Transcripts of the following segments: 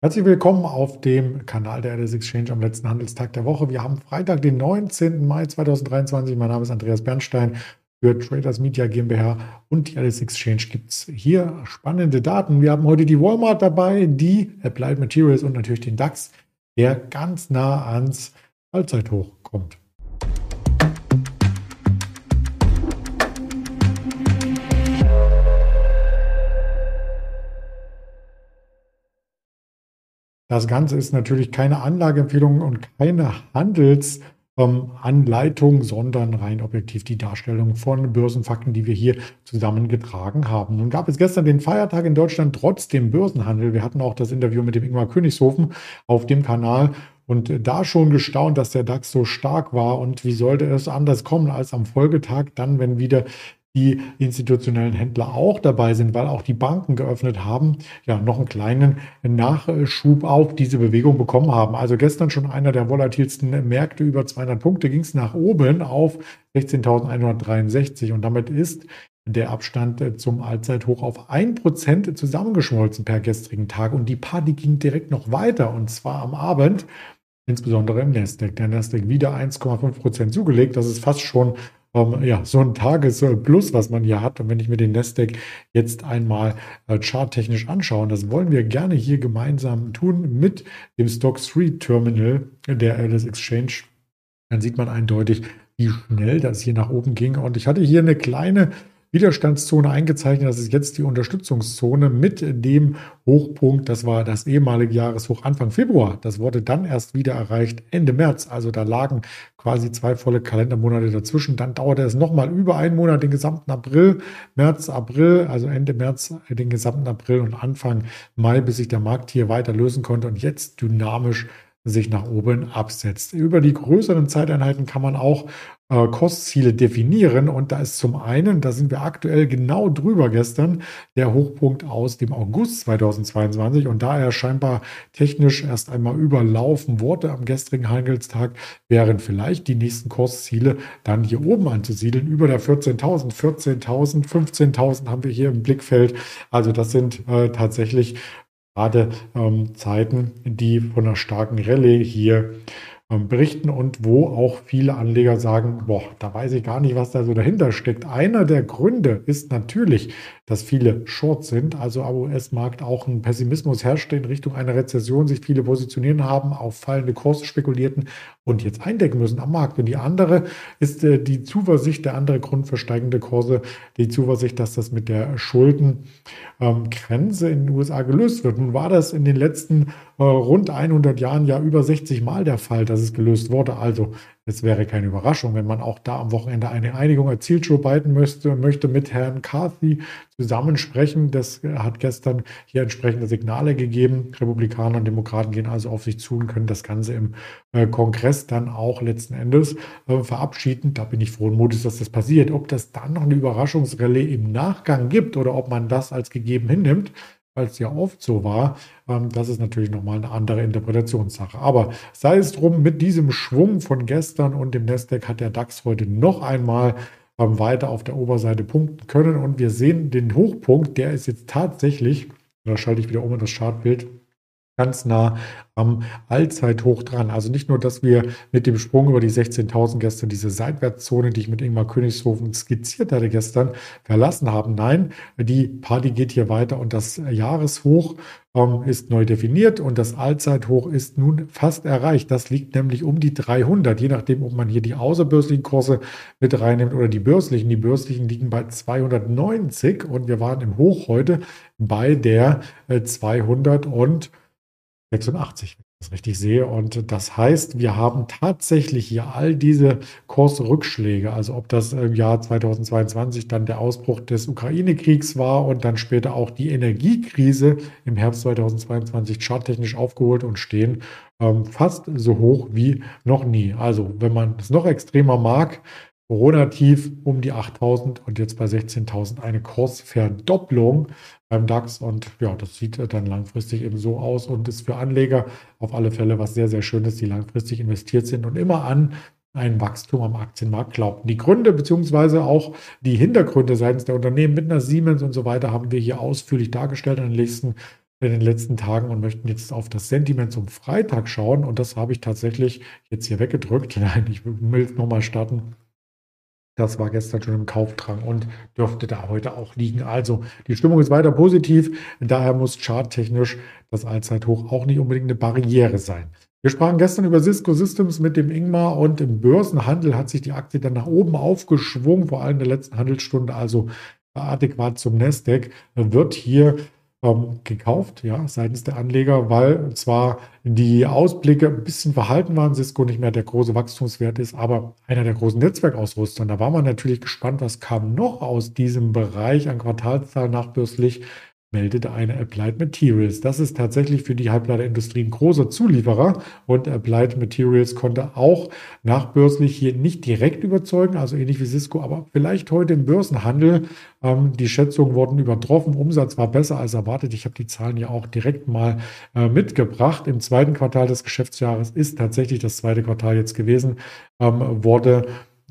Herzlich willkommen auf dem Kanal der LS Exchange am letzten Handelstag der Woche. Wir haben Freitag, den 19. Mai 2023. Mein Name ist Andreas Bernstein für Traders Media GmbH und die LS Exchange gibt es hier spannende Daten. Wir haben heute die Walmart dabei, die Applied Materials und natürlich den DAX, der ganz nah ans Allzeithoch kommt. Das Ganze ist natürlich keine Anlageempfehlung und keine Handelsanleitung, ähm, sondern rein objektiv die Darstellung von Börsenfakten, die wir hier zusammengetragen haben. Nun gab es gestern den Feiertag in Deutschland trotzdem Börsenhandel. Wir hatten auch das Interview mit dem Ingmar Königshofen auf dem Kanal und da schon gestaunt, dass der DAX so stark war. Und wie sollte es anders kommen als am Folgetag, dann, wenn wieder die institutionellen Händler auch dabei sind, weil auch die Banken geöffnet haben, ja, noch einen kleinen Nachschub auf diese Bewegung bekommen haben. Also gestern schon einer der volatilsten Märkte, über 200 Punkte ging es nach oben auf 16.163 und damit ist der Abstand zum Allzeithoch auf 1% zusammengeschmolzen per gestrigen Tag und die Party ging direkt noch weiter und zwar am Abend insbesondere im Nasdaq. Der Nasdaq wieder 1,5% zugelegt. Das ist fast schon ähm, ja, so ein Tagesplus, was man hier hat. Und wenn ich mir den Nasdaq jetzt einmal äh, charttechnisch anschaue, das wollen wir gerne hier gemeinsam tun mit dem Stock 3 Terminal der LS Exchange, dann sieht man eindeutig, wie schnell das hier nach oben ging. Und ich hatte hier eine kleine Widerstandszone eingezeichnet. Das ist jetzt die Unterstützungszone mit dem Hochpunkt. Das war das ehemalige Jahreshoch Anfang Februar. Das wurde dann erst wieder erreicht Ende März. Also da lagen quasi zwei volle Kalendermonate dazwischen. Dann dauerte es nochmal über einen Monat, den gesamten April, März, April, also Ende März, den gesamten April und Anfang Mai, bis sich der Markt hier weiter lösen konnte und jetzt dynamisch sich nach oben absetzt. Über die größeren Zeiteinheiten kann man auch äh, Kostziele definieren. Und da ist zum einen, da sind wir aktuell genau drüber gestern, der Hochpunkt aus dem August 2022. Und da er scheinbar technisch erst einmal überlaufen wurde am gestrigen Handelstag, wären vielleicht die nächsten Kursziele dann hier oben anzusiedeln, über der 14.000, 14.000, 15.000 haben wir hier im Blickfeld. Also das sind äh, tatsächlich gerade ähm, Zeiten, die von einer starken Rallye hier berichten und wo auch viele Anleger sagen, boah, da weiß ich gar nicht, was da so dahinter steckt. Einer der Gründe ist natürlich, dass viele Short sind, also am US-Markt auch ein Pessimismus herrscht in Richtung einer Rezession, sich viele positionieren haben, auf fallende Kurse spekulierten und jetzt eindecken müssen am Markt. Und die andere ist äh, die Zuversicht, der andere Grund für steigende Kurse, die Zuversicht, dass das mit der Schuldengrenze ähm, in den USA gelöst wird. Nun war das in den letzten äh, rund 100 Jahren ja über 60 Mal der Fall, dass es gelöst wurde. Also es wäre keine Überraschung, wenn man auch da am Wochenende eine Einigung erzielt. Joe Biden möchte, möchte mit Herrn Carthy zusammensprechen. Das hat gestern hier entsprechende Signale gegeben. Republikaner und Demokraten gehen also auf sich zu und können das Ganze im äh, Kongress dann auch letzten Endes äh, verabschieden. Da bin ich froh und mutig, dass das passiert. Ob das dann noch eine Überraschungsrallye im Nachgang gibt oder ob man das als gegeben hinnimmt, es ja oft so war, ähm, das ist natürlich nochmal eine andere Interpretationssache. Aber sei es drum, mit diesem Schwung von gestern und dem Nasdaq hat der DAX heute noch einmal ähm, weiter auf der Oberseite punkten können. Und wir sehen den Hochpunkt, der ist jetzt tatsächlich, da schalte ich wieder um in das Chartbild, ganz nah am Allzeithoch dran. Also nicht nur, dass wir mit dem Sprung über die 16.000 gestern diese Seitwärtszone, die ich mit Ingmar Königshofen skizziert hatte gestern, verlassen haben. Nein, die Party geht hier weiter und das Jahreshoch ähm, ist neu definiert und das Allzeithoch ist nun fast erreicht. Das liegt nämlich um die 300, je nachdem, ob man hier die außerbörslichen Kurse mit reinnimmt oder die börslichen. Die börslichen liegen bei 290 und wir waren im Hoch heute bei der äh, 200 und 86, wenn ich das richtig sehe. Und das heißt, wir haben tatsächlich hier all diese Kursrückschläge, also ob das im Jahr 2022 dann der Ausbruch des Ukraine-Kriegs war und dann später auch die Energiekrise im Herbst 2022 charttechnisch aufgeholt und stehen, ähm, fast so hoch wie noch nie. Also wenn man es noch extremer mag, Corona-Tief um die 8000 und jetzt bei 16.000 eine Kursverdopplung beim DAX. Und ja, das sieht dann langfristig eben so aus und ist für Anleger auf alle Fälle was sehr, sehr Schönes, die langfristig investiert sind und immer an ein Wachstum am Aktienmarkt glauben. Die Gründe beziehungsweise auch die Hintergründe seitens der Unternehmen mit einer Siemens und so weiter haben wir hier ausführlich dargestellt in den nächsten in den letzten Tagen und möchten jetzt auf das Sentiment zum Freitag schauen. Und das habe ich tatsächlich jetzt hier weggedrückt. Nein, ich will es nochmal starten. Das war gestern schon im Kaufdrang und dürfte da heute auch liegen. Also die Stimmung ist weiter positiv. Daher muss charttechnisch das Allzeithoch auch nicht unbedingt eine Barriere sein. Wir sprachen gestern über Cisco Systems mit dem Ingmar und im Börsenhandel hat sich die Aktie dann nach oben aufgeschwungen, vor allem in der letzten Handelsstunde, also adäquat zum Nasdaq, wird hier ähm, gekauft, ja, seitens der Anleger, weil zwar die Ausblicke ein bisschen verhalten waren, Cisco nicht mehr der große Wachstumswert ist, aber einer der großen Netzwerkausrüster. Da war man natürlich gespannt, was kam noch aus diesem Bereich an Quartalszahlen nachbürstlich meldete eine Applied Materials. Das ist tatsächlich für die Halbleiterindustrie ein großer Zulieferer und Applied Materials konnte auch nachbörslich hier nicht direkt überzeugen, also ähnlich wie Cisco, aber vielleicht heute im Börsenhandel. Ähm, die Schätzungen wurden übertroffen, Umsatz war besser als erwartet. Ich habe die Zahlen ja auch direkt mal äh, mitgebracht. Im zweiten Quartal des Geschäftsjahres ist tatsächlich das zweite Quartal jetzt gewesen, ähm, wurde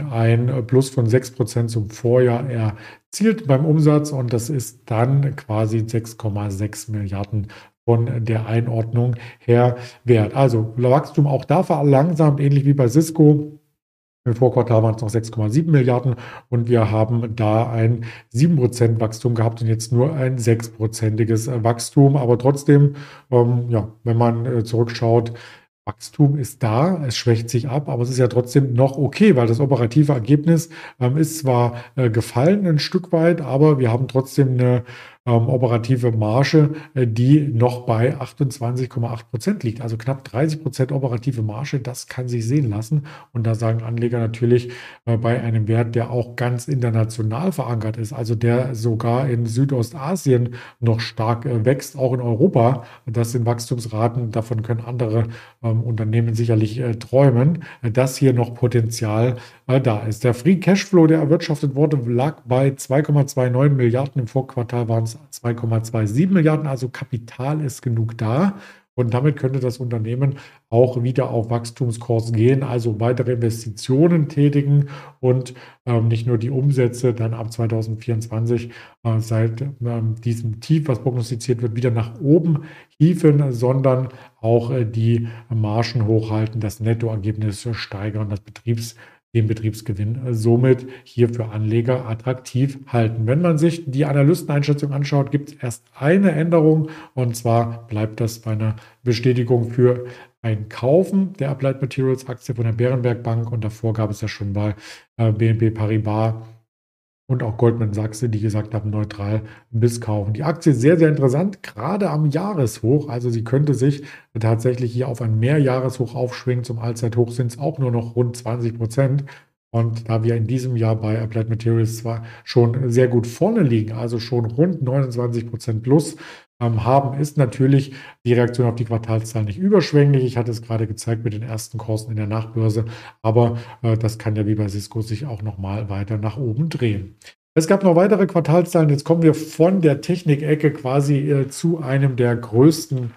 ein Plus von 6% zum Vorjahr erzielt beim Umsatz und das ist dann quasi 6,6 Milliarden von der Einordnung her wert. Also Wachstum auch da verlangsamt, ähnlich wie bei Cisco. Im Vorquartal waren es noch 6,7 Milliarden und wir haben da ein 7% Wachstum gehabt und jetzt nur ein 6%iges Wachstum. Aber trotzdem, ähm, ja, wenn man äh, zurückschaut, Wachstum ist da, es schwächt sich ab, aber es ist ja trotzdem noch okay, weil das operative Ergebnis ähm, ist zwar äh, gefallen ein Stück weit, aber wir haben trotzdem eine ähm, operative Marge, äh, die noch bei 28,8 Prozent liegt. Also knapp 30 Prozent operative Marge, das kann sich sehen lassen. Und da sagen Anleger natürlich äh, bei einem Wert, der auch ganz international verankert ist, also der sogar in Südostasien noch stark äh, wächst, auch in Europa. Das sind Wachstumsraten, davon können andere ähm, Unternehmen sicherlich äh, träumen, äh, dass hier noch Potenzial da ist. Der Free Cashflow, der erwirtschaftet wurde, lag bei 2,29 Milliarden. Im Vorquartal waren es 2,27 Milliarden. Also Kapital ist genug da. Und damit könnte das Unternehmen auch wieder auf Wachstumskurs gehen, also weitere Investitionen tätigen und ähm, nicht nur die Umsätze dann ab 2024 äh, seit ähm, diesem Tief, was prognostiziert wird, wieder nach oben hieven, sondern auch äh, die Margen hochhalten, das Nettoergebnis steigern, das Betriebs den Betriebsgewinn äh, somit hier für Anleger attraktiv halten. Wenn man sich die Analysteneinschätzung anschaut, gibt es erst eine Änderung und zwar bleibt das bei einer Bestätigung für ein Kaufen der Applied Materials Aktie von der Bärenberg Bank und davor gab es ja schon bei äh, BNP Paribas und auch Goldman Sachs, die gesagt haben, neutral bis kaufen. Die Aktie ist sehr, sehr interessant, gerade am Jahreshoch. Also sie könnte sich tatsächlich hier auf ein Mehrjahreshoch aufschwingen. Zum Allzeithoch sind es auch nur noch rund 20 Prozent. Und da wir in diesem Jahr bei Applied Materials zwar schon sehr gut vorne liegen, also schon rund 29 Prozent plus, haben, ist natürlich die Reaktion auf die Quartalszahlen nicht überschwänglich. Ich hatte es gerade gezeigt mit den ersten Kursen in der Nachbörse, aber äh, das kann ja wie bei Cisco sich auch nochmal weiter nach oben drehen. Es gab noch weitere Quartalszahlen. Jetzt kommen wir von der Technikecke quasi äh, zu einem der größten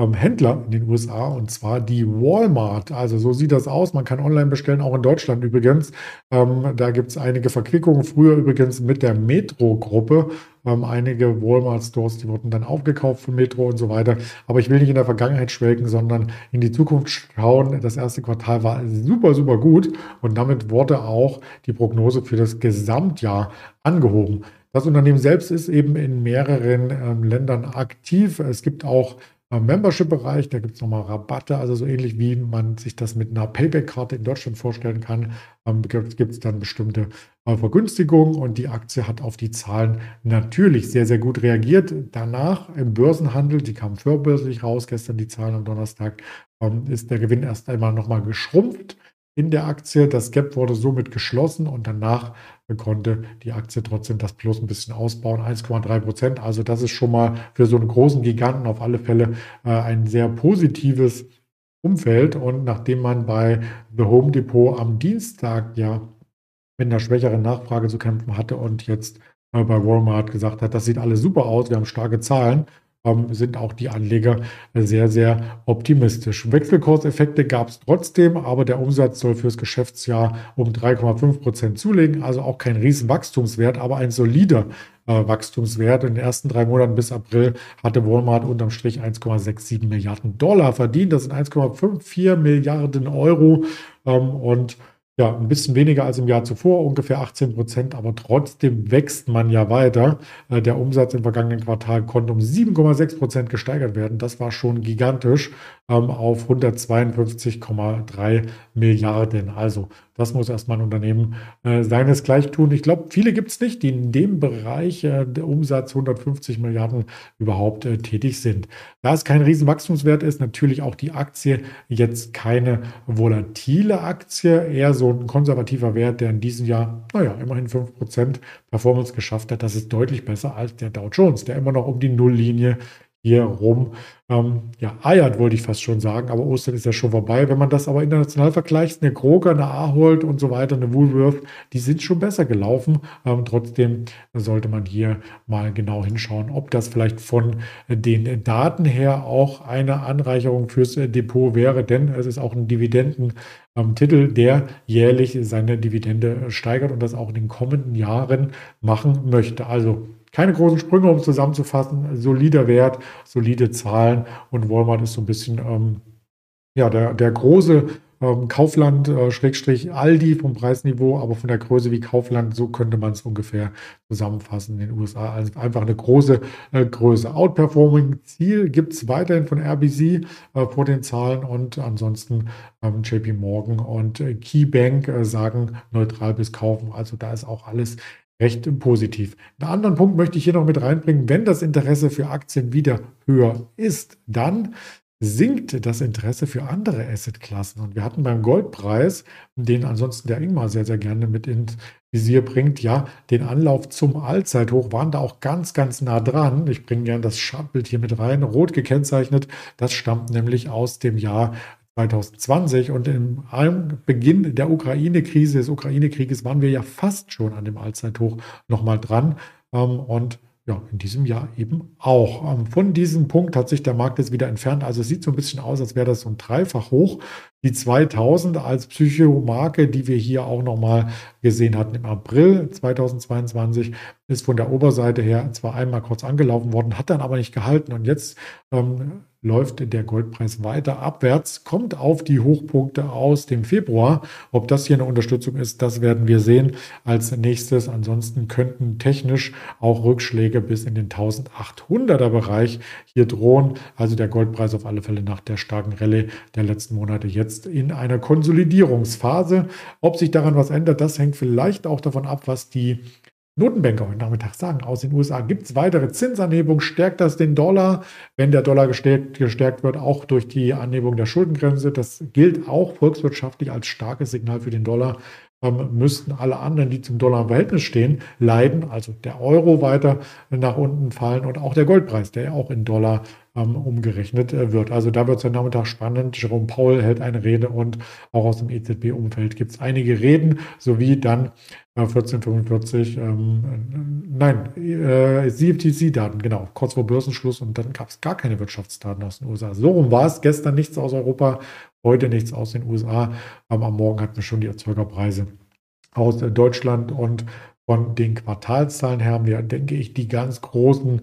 ähm, Händler in den USA und zwar die Walmart. Also so sieht das aus. Man kann online bestellen, auch in Deutschland übrigens. Ähm, da gibt es einige Verquickungen. Früher übrigens mit der Metro-Gruppe. Ähm, einige Walmart-Stores, die wurden dann aufgekauft von Metro und so weiter. Aber ich will nicht in der Vergangenheit schwelgen, sondern in die Zukunft schauen. Das erste Quartal war super, super gut und damit wurde auch die Prognose für das Gesamtjahr angehoben. Das Unternehmen selbst ist eben in mehreren ähm, Ländern aktiv. Es gibt auch Membership-Bereich, da gibt es nochmal Rabatte, also so ähnlich wie man sich das mit einer Payback-Karte in Deutschland vorstellen kann, ähm, gibt es dann bestimmte äh, Vergünstigungen und die Aktie hat auf die Zahlen natürlich sehr, sehr gut reagiert. Danach im Börsenhandel, die kamen vorbörslich raus, gestern die Zahlen am Donnerstag, ähm, ist der Gewinn erst einmal nochmal geschrumpft in der Aktie. Das Gap wurde somit geschlossen und danach konnte die Aktie trotzdem das Plus ein bisschen ausbauen, 1,3 Prozent. Also das ist schon mal für so einen großen Giganten auf alle Fälle äh, ein sehr positives Umfeld. Und nachdem man bei The Home Depot am Dienstag ja mit einer schwächeren Nachfrage zu kämpfen hatte und jetzt äh, bei Walmart gesagt hat, das sieht alles super aus, wir haben starke Zahlen, sind auch die Anleger sehr, sehr optimistisch. Wechselkurseffekte gab es trotzdem, aber der Umsatz soll fürs Geschäftsjahr um 3,5 Prozent zulegen. Also auch kein Riesenwachstumswert, aber ein solider äh, Wachstumswert. In den ersten drei Monaten bis April hatte Walmart unterm Strich 1,67 Milliarden Dollar verdient. Das sind 1,54 Milliarden Euro. Ähm, und ja, ein bisschen weniger als im Jahr zuvor, ungefähr 18 Prozent, aber trotzdem wächst man ja weiter. Äh, der Umsatz im vergangenen Quartal konnte um 7,6 Prozent gesteigert werden. Das war schon gigantisch auf 152,3 Milliarden. Also das muss erstmal ein Unternehmen äh, seinesgleich tun. Ich glaube, viele gibt es nicht, die in dem Bereich äh, der Umsatz 150 Milliarden überhaupt äh, tätig sind. Da es kein Riesenwachstumswert ist, natürlich auch die Aktie jetzt keine volatile Aktie, eher so ein konservativer Wert, der in diesem Jahr, naja, immerhin 5% Performance geschafft hat. Das ist deutlich besser als der Dow Jones, der immer noch um die Nulllinie hier rum ähm, ja, eiert, wollte ich fast schon sagen, aber Ostern ist ja schon vorbei. Wenn man das aber international vergleicht, eine Kroger, eine Ahold und so weiter, eine Woolworth, die sind schon besser gelaufen. Ähm, trotzdem sollte man hier mal genau hinschauen, ob das vielleicht von den Daten her auch eine Anreicherung fürs Depot wäre, denn es ist auch ein Dividendentitel, der jährlich seine Dividende steigert und das auch in den kommenden Jahren machen möchte. Also keine großen Sprünge, um zusammenzufassen. Solider Wert, solide Zahlen und Walmart ist so ein bisschen ähm, ja, der, der große ähm, Kaufland, äh, Schrägstrich Aldi vom Preisniveau, aber von der Größe wie Kaufland, so könnte man es ungefähr zusammenfassen in den USA. Also einfach eine große äh, Größe. Outperforming Ziel gibt es weiterhin von RBC äh, vor den Zahlen und ansonsten ähm, JP Morgan und äh, KeyBank äh, sagen neutral bis kaufen. Also da ist auch alles recht positiv. Einen anderen Punkt möchte ich hier noch mit reinbringen. Wenn das Interesse für Aktien wieder höher ist, dann sinkt das Interesse für andere Assetklassen. Und wir hatten beim Goldpreis, den ansonsten der Ingmar sehr, sehr gerne mit ins Visier bringt, ja, den Anlauf zum Allzeithoch, waren da auch ganz, ganz nah dran. Ich bringe gerne das Schabbild hier mit rein, rot gekennzeichnet. Das stammt nämlich aus dem Jahr 2020 und im Beginn der Ukraine-Krise, des Ukraine-Krieges, waren wir ja fast schon an dem Allzeithoch nochmal dran. Ähm, und ja, in diesem Jahr eben auch. Ähm, von diesem Punkt hat sich der Markt jetzt wieder entfernt. Also es sieht so ein bisschen aus, als wäre das so ein Dreifach hoch. Die 2000 als Psychomarke, die wir hier auch nochmal gesehen hatten im April 2022, ist von der Oberseite her zwar einmal kurz angelaufen worden, hat dann aber nicht gehalten. Und jetzt ähm, läuft der Goldpreis weiter abwärts, kommt auf die Hochpunkte aus dem Februar. Ob das hier eine Unterstützung ist, das werden wir sehen als nächstes. Ansonsten könnten technisch auch Rückschläge bis in den 1800er Bereich hier drohen. Also der Goldpreis auf alle Fälle nach der starken Rallye der letzten Monate jetzt in einer Konsolidierungsphase. Ob sich daran was ändert, das hängt vielleicht auch davon ab, was die Notenbanker heute Nachmittag sagen, aus den USA gibt es weitere Zinsanhebungen, stärkt das den Dollar, wenn der Dollar gestärkt, gestärkt wird, auch durch die Anhebung der Schuldengrenze. Das gilt auch volkswirtschaftlich als starkes Signal für den Dollar. Müssten alle anderen, die zum Dollar im Verhältnis stehen, leiden, also der Euro weiter nach unten fallen und auch der Goldpreis, der ja auch in Dollar ähm, umgerechnet äh, wird. Also da wird es am Nachmittag spannend. Jerome Paul hält eine Rede und auch aus dem EZB-Umfeld gibt es einige Reden, sowie dann äh, 1445, ähm, nein, äh, CFTC-Daten, genau, kurz vor Börsenschluss und dann gab es gar keine Wirtschaftsdaten aus den USA. So rum war es. Gestern nichts aus Europa, heute nichts aus den USA. Aber am Morgen hatten wir schon die Erzeugerpreise aus äh, Deutschland und von den Quartalszahlen her haben wir, denke ich, die ganz großen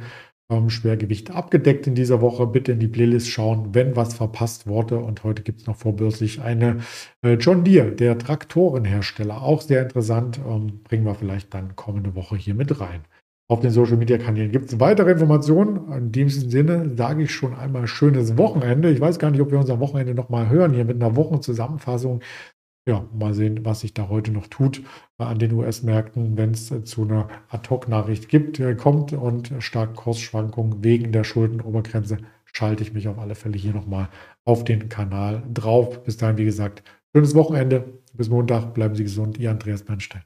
ähm, Schwergewicht abgedeckt in dieser Woche. Bitte in die Playlist schauen, wenn was verpasst wurde. Und heute gibt es noch vorbörslich eine äh, John Deere, der Traktorenhersteller. Auch sehr interessant. Ähm, bringen wir vielleicht dann kommende Woche hier mit rein. Auf den Social Media Kanälen gibt es weitere Informationen. In diesem Sinne sage ich schon einmal schönes Wochenende. Ich weiß gar nicht, ob wir uns am Wochenende nochmal hören hier mit einer Wochenzusammenfassung ja, mal sehen, was sich da heute noch tut an den US-Märkten, wenn es zu einer Ad-Hoc-Nachricht gibt, äh, kommt und starke Kursschwankungen wegen der Schuldenobergrenze, schalte ich mich auf alle Fälle hier nochmal auf den Kanal drauf. Bis dahin, wie gesagt, schönes Wochenende. Bis Montag. Bleiben Sie gesund. Ihr Andreas Bernstein.